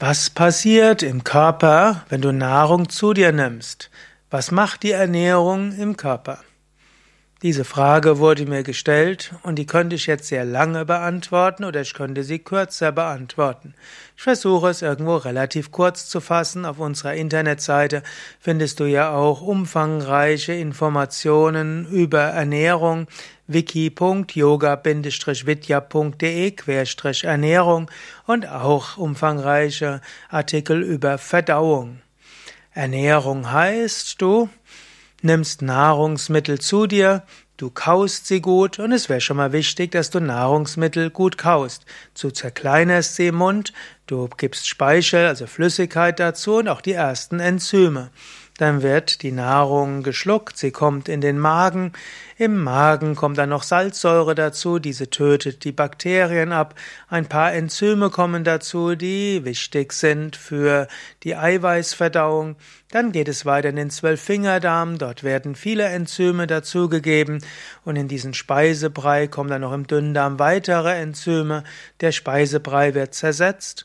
Was passiert im Körper, wenn du Nahrung zu dir nimmst? Was macht die Ernährung im Körper? Diese Frage wurde mir gestellt und die könnte ich jetzt sehr lange beantworten oder ich könnte sie kürzer beantworten. Ich versuche es irgendwo relativ kurz zu fassen. Auf unserer Internetseite findest du ja auch umfangreiche Informationen über Ernährung wiki.yoga-vidya.de Ernährung und auch umfangreiche Artikel über Verdauung. Ernährung heißt, du nimmst Nahrungsmittel zu dir, du kaust sie gut und es wäre schon mal wichtig, dass du Nahrungsmittel gut kaust. Du zerkleinerst sie im Mund, du gibst Speichel, also Flüssigkeit dazu und auch die ersten Enzyme. Dann wird die Nahrung geschluckt, sie kommt in den Magen. Im Magen kommt dann noch Salzsäure dazu, diese tötet die Bakterien ab. Ein paar Enzyme kommen dazu, die wichtig sind für die Eiweißverdauung. Dann geht es weiter in den Zwölffingerdarm, dort werden viele Enzyme dazugegeben und in diesen Speisebrei kommen dann noch im Dünndarm weitere Enzyme. Der Speisebrei wird zersetzt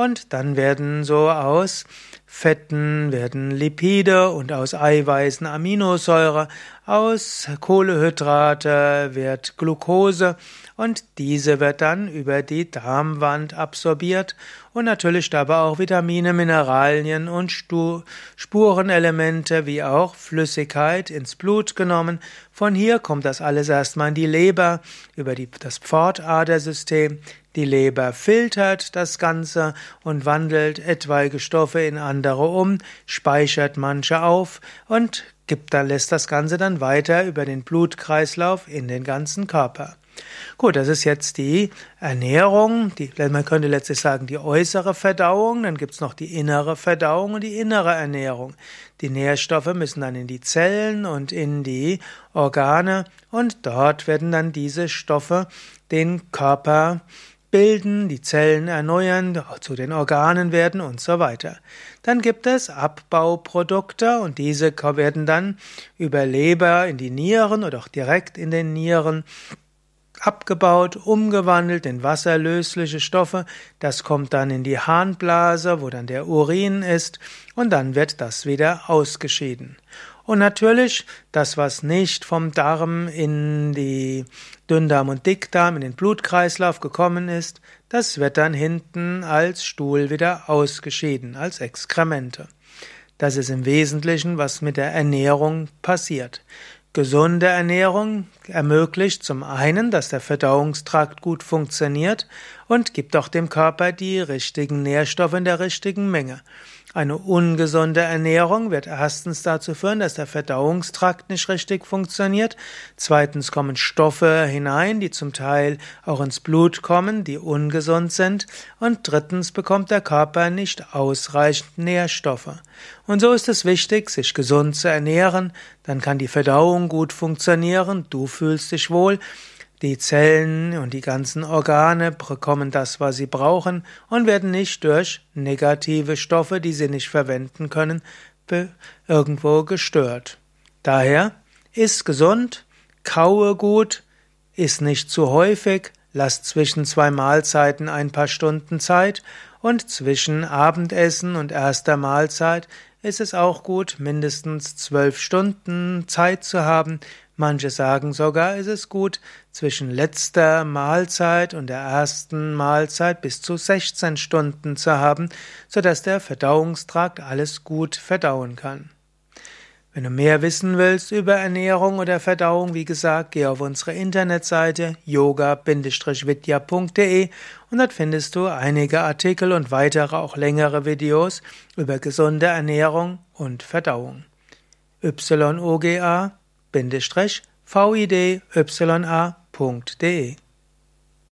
und dann werden so aus Fetten werden Lipide und aus Eiweißen Aminosäure, aus Kohlehydrate wird Glucose und diese wird dann über die Darmwand absorbiert und natürlich dabei auch Vitamine, Mineralien und Spurenelemente wie auch Flüssigkeit ins Blut genommen. Von hier kommt das alles erstmal in die Leber über die, das Pfortadersystem. Die Leber filtert das Ganze und wandelt etwaige Stoffe in andere um, speichert manche auf und gibt dann, lässt das Ganze dann weiter über den Blutkreislauf in den ganzen Körper. Gut, das ist jetzt die Ernährung, die, man könnte letztlich sagen, die äußere Verdauung, dann gibt's noch die innere Verdauung und die innere Ernährung. Die Nährstoffe müssen dann in die Zellen und in die Organe und dort werden dann diese Stoffe den Körper bilden, die Zellen erneuern, zu den Organen werden und so weiter. Dann gibt es Abbauprodukte und diese werden dann über Leber in die Nieren oder auch direkt in den Nieren abgebaut, umgewandelt in wasserlösliche Stoffe. Das kommt dann in die Harnblase, wo dann der Urin ist, und dann wird das wieder ausgeschieden. Und natürlich, das, was nicht vom Darm in die Dünndarm und Dickdarm, in den Blutkreislauf gekommen ist, das wird dann hinten als Stuhl wieder ausgeschieden, als Exkremente. Das ist im Wesentlichen, was mit der Ernährung passiert. Gesunde Ernährung ermöglicht zum einen, dass der Verdauungstrakt gut funktioniert und gibt auch dem Körper die richtigen Nährstoffe in der richtigen Menge. Eine ungesunde Ernährung wird erstens dazu führen, dass der Verdauungstrakt nicht richtig funktioniert. Zweitens kommen Stoffe hinein, die zum Teil auch ins Blut kommen, die ungesund sind. Und drittens bekommt der Körper nicht ausreichend Nährstoffe. Und so ist es wichtig, sich gesund zu ernähren. Dann kann die Verdauung gut funktionieren. Du fühlst dich wohl. Die Zellen und die ganzen Organe bekommen das, was sie brauchen und werden nicht durch negative Stoffe, die sie nicht verwenden können, irgendwo gestört. Daher iss gesund, kaue gut, iss nicht zu häufig, lass zwischen zwei Mahlzeiten ein paar Stunden Zeit und zwischen Abendessen und erster Mahlzeit ist es auch gut, mindestens zwölf Stunden Zeit zu haben. Manche sagen sogar, ist es gut, zwischen letzter Mahlzeit und der ersten Mahlzeit bis zu 16 Stunden zu haben, sodass der Verdauungstrakt alles gut verdauen kann. Wenn du mehr wissen willst über Ernährung oder Verdauung, wie gesagt, geh auf unsere Internetseite yoga-vidya.de und dort findest du einige Artikel und weitere auch längere Videos über gesunde Ernährung und Verdauung. yoga-vidya.de